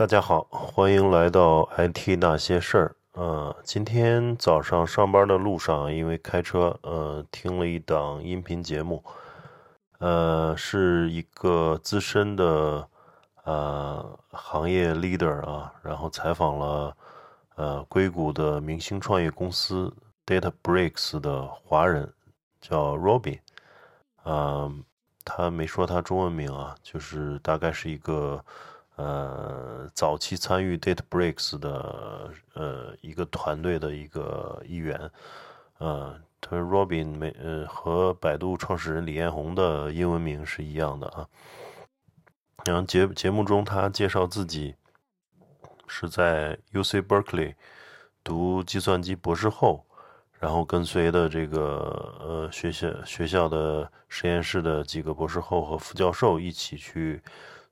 大家好，欢迎来到 IT 那些事儿。呃，今天早上上班的路上，因为开车，呃，听了一档音频节目，呃，是一个资深的呃行业 leader 啊，然后采访了呃硅谷的明星创业公司 DataBricks 的华人，叫 Robin，啊，他没说他中文名啊，就是大概是一个。呃，早期参与 DataBricks 的呃一个团队的一个一员，呃，他 Robin 没呃和百度创始人李彦宏的英文名是一样的啊。然后节节目中他介绍自己是在 UC Berkeley 读计算机博士后，然后跟随的这个呃学校学校的实验室的几个博士后和副教授一起去。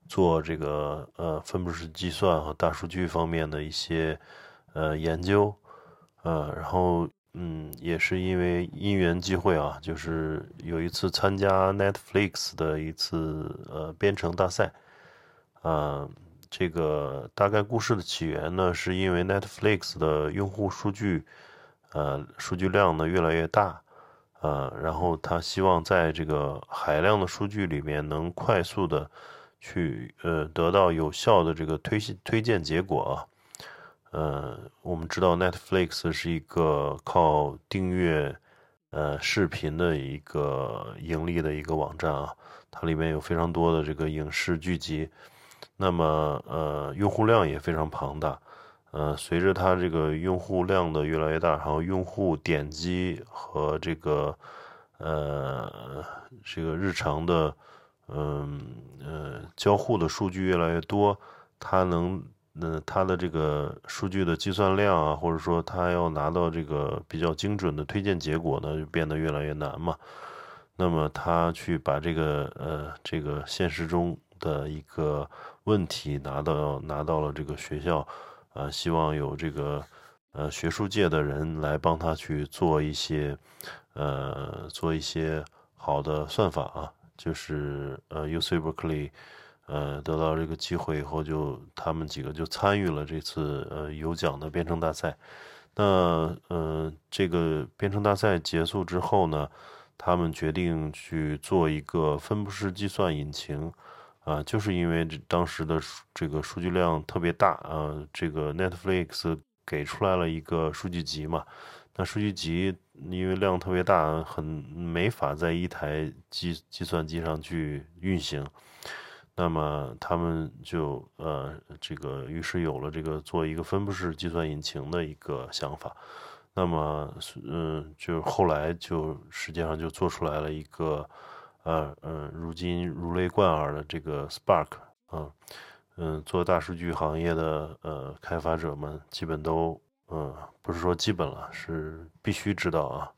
做这个呃分布式计算和大数据方面的一些呃研究，呃，然后嗯，也是因为因缘际会啊，就是有一次参加 Netflix 的一次呃编程大赛，啊，这个大概故事的起源呢，是因为 Netflix 的用户数据呃数据量呢越来越大，呃，然后他希望在这个海量的数据里面能快速的。去呃得到有效的这个推推荐结果啊，呃，我们知道 Netflix 是一个靠订阅呃视频的一个盈利的一个网站啊，它里面有非常多的这个影视剧集，那么呃用户量也非常庞大，呃，随着它这个用户量的越来越大，然后用户点击和这个呃这个日常的。嗯呃，交互的数据越来越多，它能，呃，它的这个数据的计算量啊，或者说它要拿到这个比较精准的推荐结果呢，就变得越来越难嘛。那么他去把这个呃这个现实中的一个问题拿到拿到了这个学校，啊，希望有这个呃学术界的人来帮他去做一些呃做一些好的算法啊。就是呃，UC Berkeley，呃，得到这个机会以后，就他们几个就参与了这次呃有奖的编程大赛。那呃，这个编程大赛结束之后呢，他们决定去做一个分布式计算引擎，啊，就是因为这当时的这个数据量特别大啊，这个 Netflix 给出来了一个数据集嘛。那数据集因为量特别大，很没法在一台计计算机上去运行，那么他们就呃这个于是有了这个做一个分布式计算引擎的一个想法，那么嗯就后来就实际上就做出来了一个呃嗯如今如雷贯耳的这个 Spark 啊嗯做大数据行业的呃开发者们基本都。嗯，不是说基本了，是必须知道啊。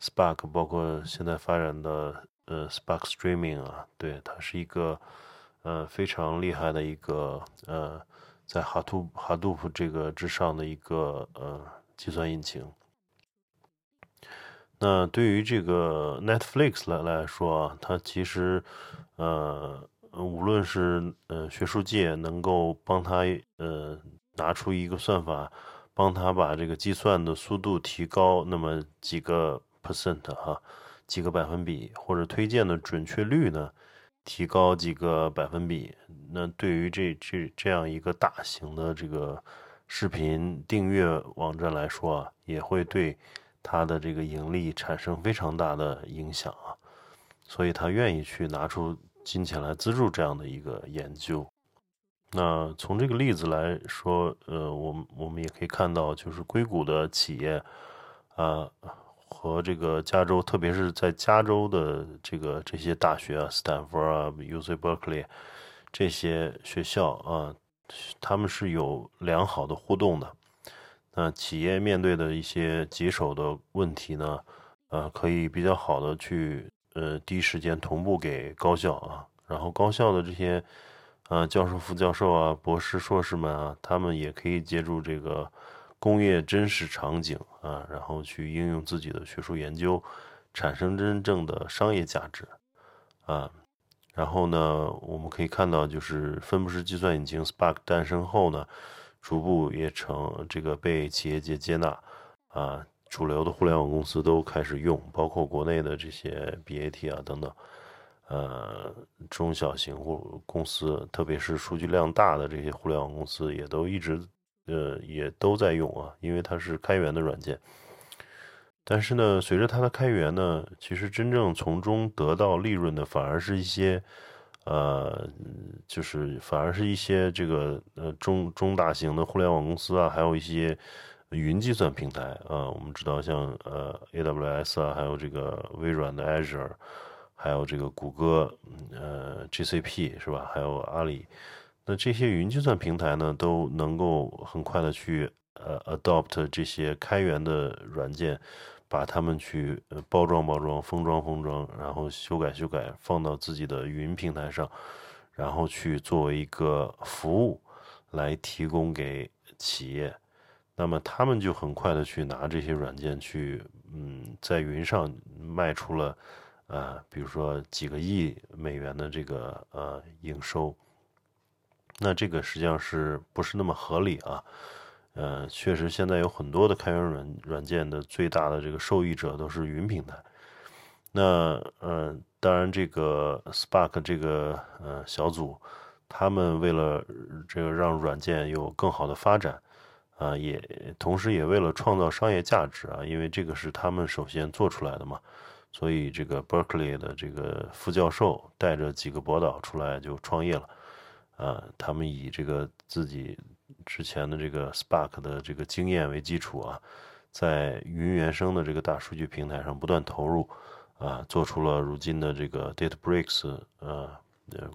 Spark 包括现在发展的呃 Spark Streaming 啊，对，它是一个呃非常厉害的一个呃在 Hadoop Hadoop 这个之上的一个呃计算引擎。那对于这个 Netflix 来来说啊，它其实呃无论是呃学术界能够帮他呃拿出一个算法。帮他把这个计算的速度提高那么几个 percent 哈，几个百分比，或者推荐的准确率呢提高几个百分比，那对于这这这样一个大型的这个视频订阅网站来说啊，也会对它的这个盈利产生非常大的影响啊，所以他愿意去拿出金钱来资助这样的一个研究。那从这个例子来说，呃，我们我们也可以看到，就是硅谷的企业，啊，和这个加州，特别是在加州的这个这些大学啊，斯坦福啊，UC Berkeley 这些学校啊，他们是有良好的互动的。那企业面对的一些棘手的问题呢，呃，可以比较好的去呃第一时间同步给高校啊，然后高校的这些。啊，教授、副教授啊，博士、硕士们啊，他们也可以借助这个工业真实场景啊，然后去应用自己的学术研究，产生真正的商业价值啊。然后呢，我们可以看到，就是分布式计算引擎 Spark 诞生后呢，逐步也成这个被企业界接纳啊，主流的互联网公司都开始用，包括国内的这些 BAT 啊等等，呃，中小型互公司，特别是数据量大的这些互联网公司，也都一直呃也都在用啊，因为它是开源的软件。但是呢，随着它的开源呢，其实真正从中得到利润的，反而是一些，呃，就是反而是一些这个呃中中大型的互联网公司啊，还有一些云计算平台啊。我们知道，像呃 AWS 啊，还有这个微软的 Azure，还有这个谷歌呃 GCP 是吧？还有阿里，那这些云计算平台呢，都能够很快的去呃 adopt 这些开源的软件。把它们去包装包装、封装封装，然后修改修改，放到自己的云平台上，然后去作为一个服务来提供给企业。那么他们就很快的去拿这些软件去，嗯，在云上卖出了，呃，比如说几个亿美元的这个呃营收。那这个实际上是不是那么合理啊？呃，确实，现在有很多的开源软软件的最大的这个受益者都是云平台。那呃，当然，这个 Spark 这个呃小组，他们为了这个让软件有更好的发展，啊，也同时也为了创造商业价值啊，因为这个是他们首先做出来的嘛。所以，这个 Berkeley 的这个副教授带着几个博导出来就创业了，啊，他们以这个自己。之前的这个 Spark 的这个经验为基础啊，在云原生的这个大数据平台上不断投入啊，做出了如今的这个 DataBricks 呃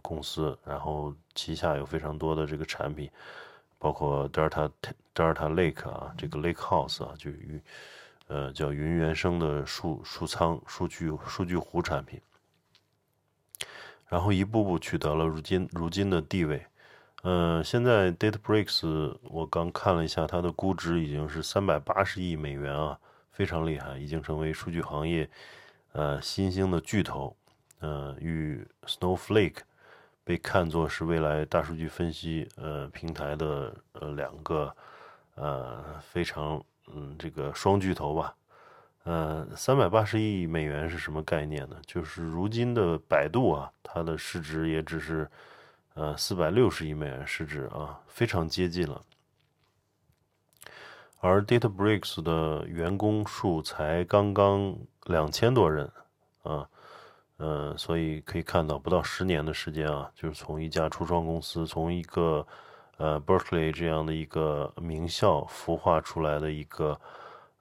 公司，然后旗下有非常多的这个产品，包括 Delta Delta Lake 啊，这个 Lake House 啊，就云呃叫云原生的数数仓数据数据湖产品，然后一步步取得了如今如今的地位。嗯，现在 DataBricks 我刚看了一下，它的估值已经是三百八十亿美元啊，非常厉害，已经成为数据行业呃新兴的巨头。呃，与 Snowflake 被看作是未来大数据分析呃平台的呃两个呃非常嗯这个双巨头吧。呃，三百八十亿美元是什么概念呢？就是如今的百度啊，它的市值也只是。呃，四百六十亿美元市值啊，非常接近了。而 DataBricks 的员工数才刚刚两千多人啊，呃，所以可以看到，不到十年的时间啊，就是从一家初创公司，从一个呃 Berkeley 这样的一个名校孵化出来的一个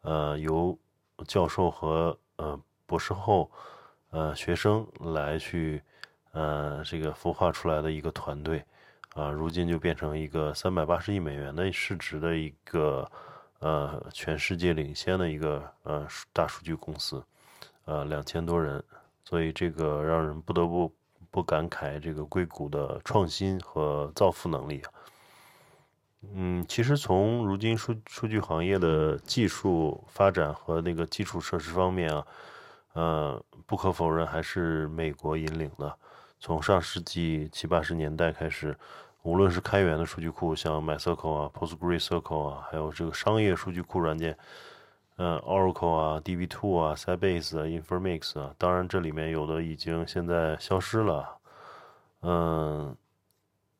呃由教授和呃博士后呃学生来去。呃，这个孵化出来的一个团队，啊，如今就变成一个三百八十亿美元的市值的一个呃全世界领先的一个呃大数据公司，呃两千多人，所以这个让人不得不不感慨这个硅谷的创新和造富能力啊。嗯，其实从如今数数据行业的技术发展和那个基础设施方面啊，呃，不可否认还是美国引领的。从上世纪七八十年代开始，无论是开源的数据库，像 MySQL 啊、PostgreSQL 啊，还有这个商业数据库软件，嗯，Oracle 啊、DB2 啊、Sybase 啊、Informix 啊，当然这里面有的已经现在消失了，嗯，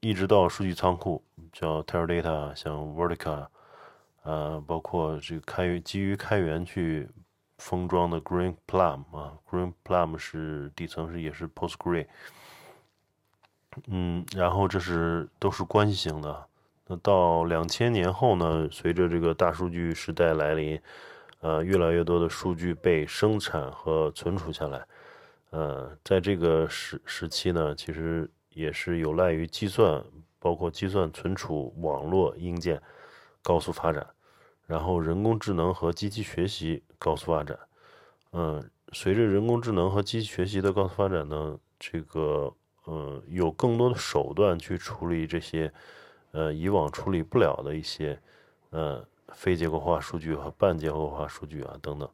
一直到数据仓库，叫 Teradata，像 Vertica，呃，包括这个开源基于开源去封装的 Green Plum 啊，Green Plum 是底层是也是 Postgre。嗯，然后这是都是关系型的。那到两千年后呢？随着这个大数据时代来临，呃，越来越多的数据被生产和存储下来。呃，在这个时时期呢，其实也是有赖于计算，包括计算、存储、网络硬件高速发展，然后人工智能和机器学习高速发展。嗯，随着人工智能和机器学习的高速发展呢，这个。嗯，有更多的手段去处理这些，呃，以往处理不了的一些，呃，非结构化数据和半结构化数据啊等等。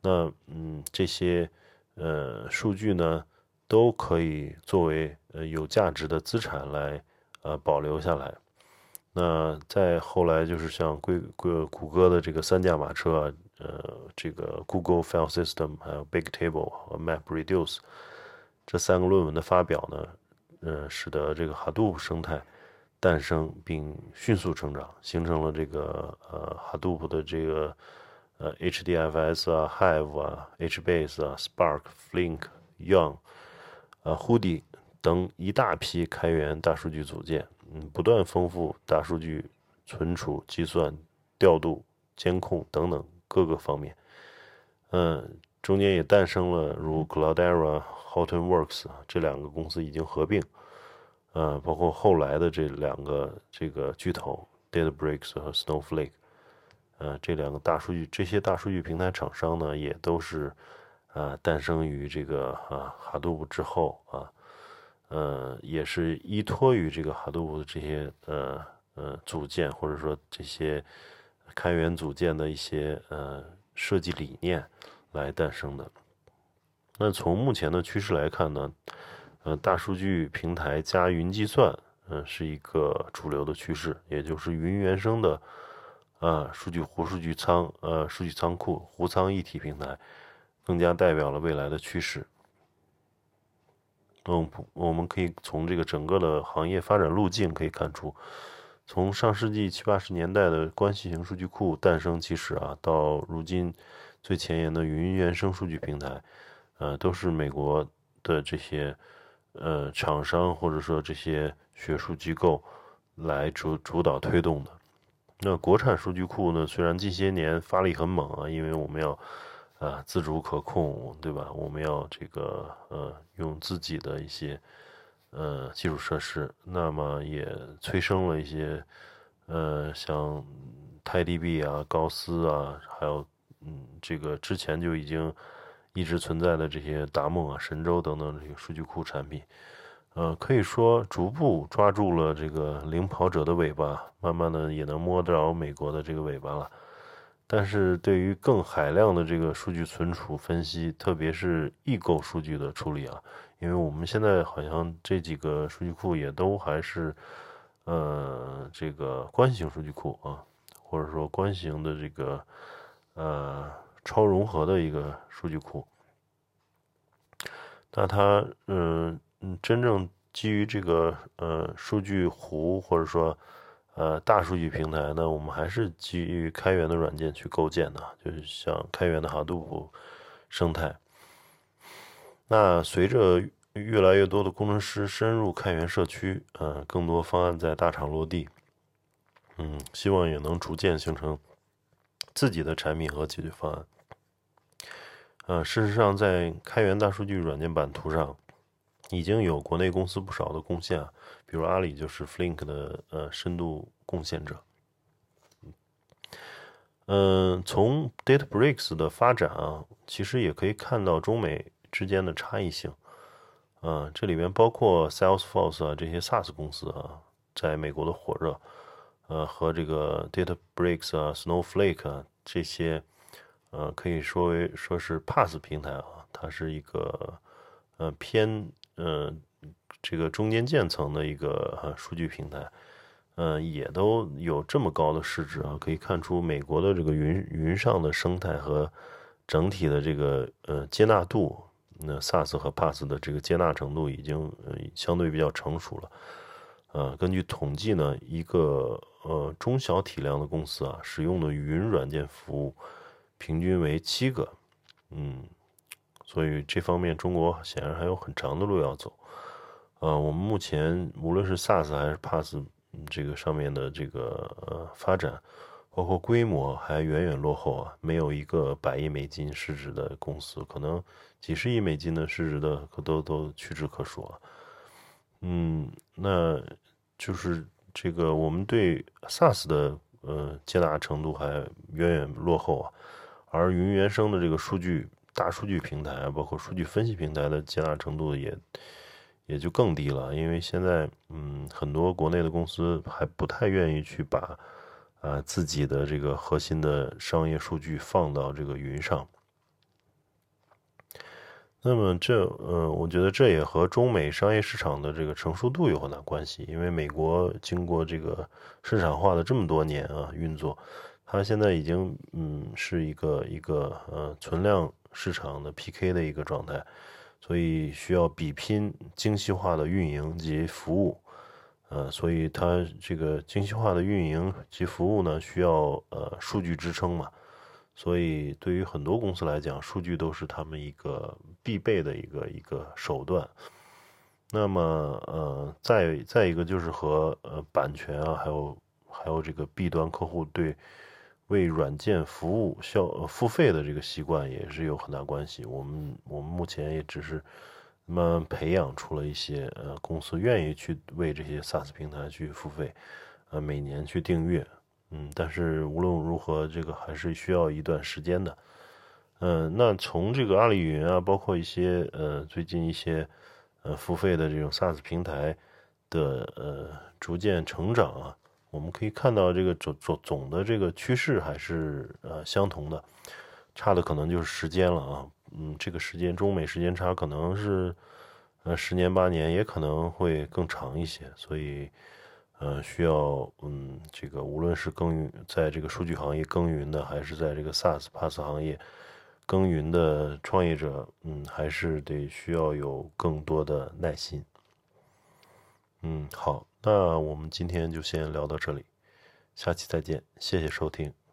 那嗯，这些呃数据呢，都可以作为呃有价值的资产来呃保留下来。那再后来就是像硅硅谷歌的这个三驾马车，呃，这个 Google File System 还有 Bigtable 和 MapReduce 这三个论文的发表呢，呃，使得这个 Hadoop 生态诞生并迅速成长，形成了这个呃 Hadoop 的这个呃 HDFS 啊、Hive 啊、HBase 啊、Spark、Flink、Young、呃 Hoodie 等一大批开源大数据组件。嗯，不断丰富大数据存储、计算、调度、监控等等各个方面。嗯，中间也诞生了如 Cloudera、Hortonworks 这两个公司已经合并。嗯，包括后来的这两个这个巨头 DataBricks 和 Snowflake。呃，这两个大数据这些大数据平台厂商呢，也都是啊诞生于这个啊 Hadoop 之后啊。呃，也是依托于这个 Hadoop 的这些呃呃组件，或者说这些开源组件的一些呃设计理念来诞生的。那从目前的趋势来看呢，呃，大数据平台加云计算，嗯，是一个主流的趋势，也就是云原生的啊数据湖、数据仓、呃数据仓库、湖仓一体平台，更加代表了未来的趋势。嗯，我们可以从这个整个的行业发展路径可以看出，从上世纪七八十年代的关系型数据库诞生起始啊，到如今最前沿的云原生数据平台，呃，都是美国的这些呃厂商或者说这些学术机构来主主导推动的。那国产数据库呢，虽然近些年发力很猛啊，因为我们要。啊，自主可控，对吧？我们要这个呃，用自己的一些呃基础设施，那么也催生了一些呃，像泰迪币啊、高斯啊，还有嗯，这个之前就已经一直存在的这些达梦啊、神州等等这个数据库产品，呃，可以说逐步抓住了这个领跑者的尾巴，慢慢的也能摸着美国的这个尾巴了。但是对于更海量的这个数据存储分析，特别是异构数据的处理啊，因为我们现在好像这几个数据库也都还是，呃，这个关系型数据库啊，或者说关系型的这个呃超融合的一个数据库，那它嗯嗯真正基于这个呃数据湖或者说。呃，大数据平台呢，我们还是基于开源的软件去构建的，就是像开源的 Hadoop 生态。那随着越来越多的工程师深入开源社区，呃，更多方案在大厂落地，嗯，希望也能逐渐形成自己的产品和解决方案。呃，事实上，在开源大数据软件版图上，已经有国内公司不少的贡献啊。比如阿里就是 Flink 的呃深度贡献者，嗯，从 DataBricks 的发展啊，其实也可以看到中美之间的差异性，啊，这里面包括 Salesforce 啊这些 SaaS 公司啊，在美国的火热，呃，和这个 DataBricks 啊、Snowflake 啊这些，呃，可以说为说是 PaaS 平台啊，它是一个呃偏呃。这个中间建层的一个数据平台，嗯，也都有这么高的市值啊，可以看出美国的这个云云上的生态和整体的这个呃接纳度，那 SaaS 和 PaaS 的这个接纳程度已经呃相对比较成熟了。呃，根据统计呢，一个呃中小体量的公司啊，使用的云软件服务平均为七个，嗯，所以这方面中国显然还有很长的路要走。呃，我们目前无论是 SaaS 还是 PaaS 这个上面的这个呃发展，包括规模还远远落后啊，没有一个百亿美金市值的公司，可能几十亿美金的市值的都都屈指可数啊。嗯，那就是这个我们对 SaaS 的呃接纳程度还远远落后啊，而云原生的这个数据大数据平台，包括数据分析平台的接纳程度也。也就更低了，因为现在，嗯，很多国内的公司还不太愿意去把，啊，自己的这个核心的商业数据放到这个云上。那么这，呃，我觉得这也和中美商业市场的这个成熟度有很大关系。因为美国经过这个市场化的这么多年啊运作，它现在已经，嗯，是一个一个呃存量市场的 PK 的一个状态，所以需要比拼精细化的运营及服务，呃，所以它这个精细化的运营及服务呢，需要呃数据支撑嘛。所以，对于很多公司来讲，数据都是他们一个必备的一个一个手段。那么，呃，再再一个就是和呃版权啊，还有还有这个 B 端客户对为软件服务消付费的这个习惯也是有很大关系。我们我们目前也只是慢慢培养出了一些呃公司愿意去为这些 SaaS 平台去付费，呃，每年去订阅。嗯，但是无论如何，这个还是需要一段时间的。嗯，那从这个阿里云啊，包括一些呃最近一些呃付费的这种 SaaS 平台的呃逐渐成长啊，我们可以看到这个总总总的这个趋势还是呃相同的，差的可能就是时间了啊。嗯，这个时间中美时间差可能是呃十年八年，也可能会更长一些，所以。呃，需要嗯，这个无论是耕耘在这个数据行业耕耘的，还是在这个 SaaS、PaaS 行业耕耘的创业者，嗯，还是得需要有更多的耐心。嗯，好，那我们今天就先聊到这里，下期再见，谢谢收听。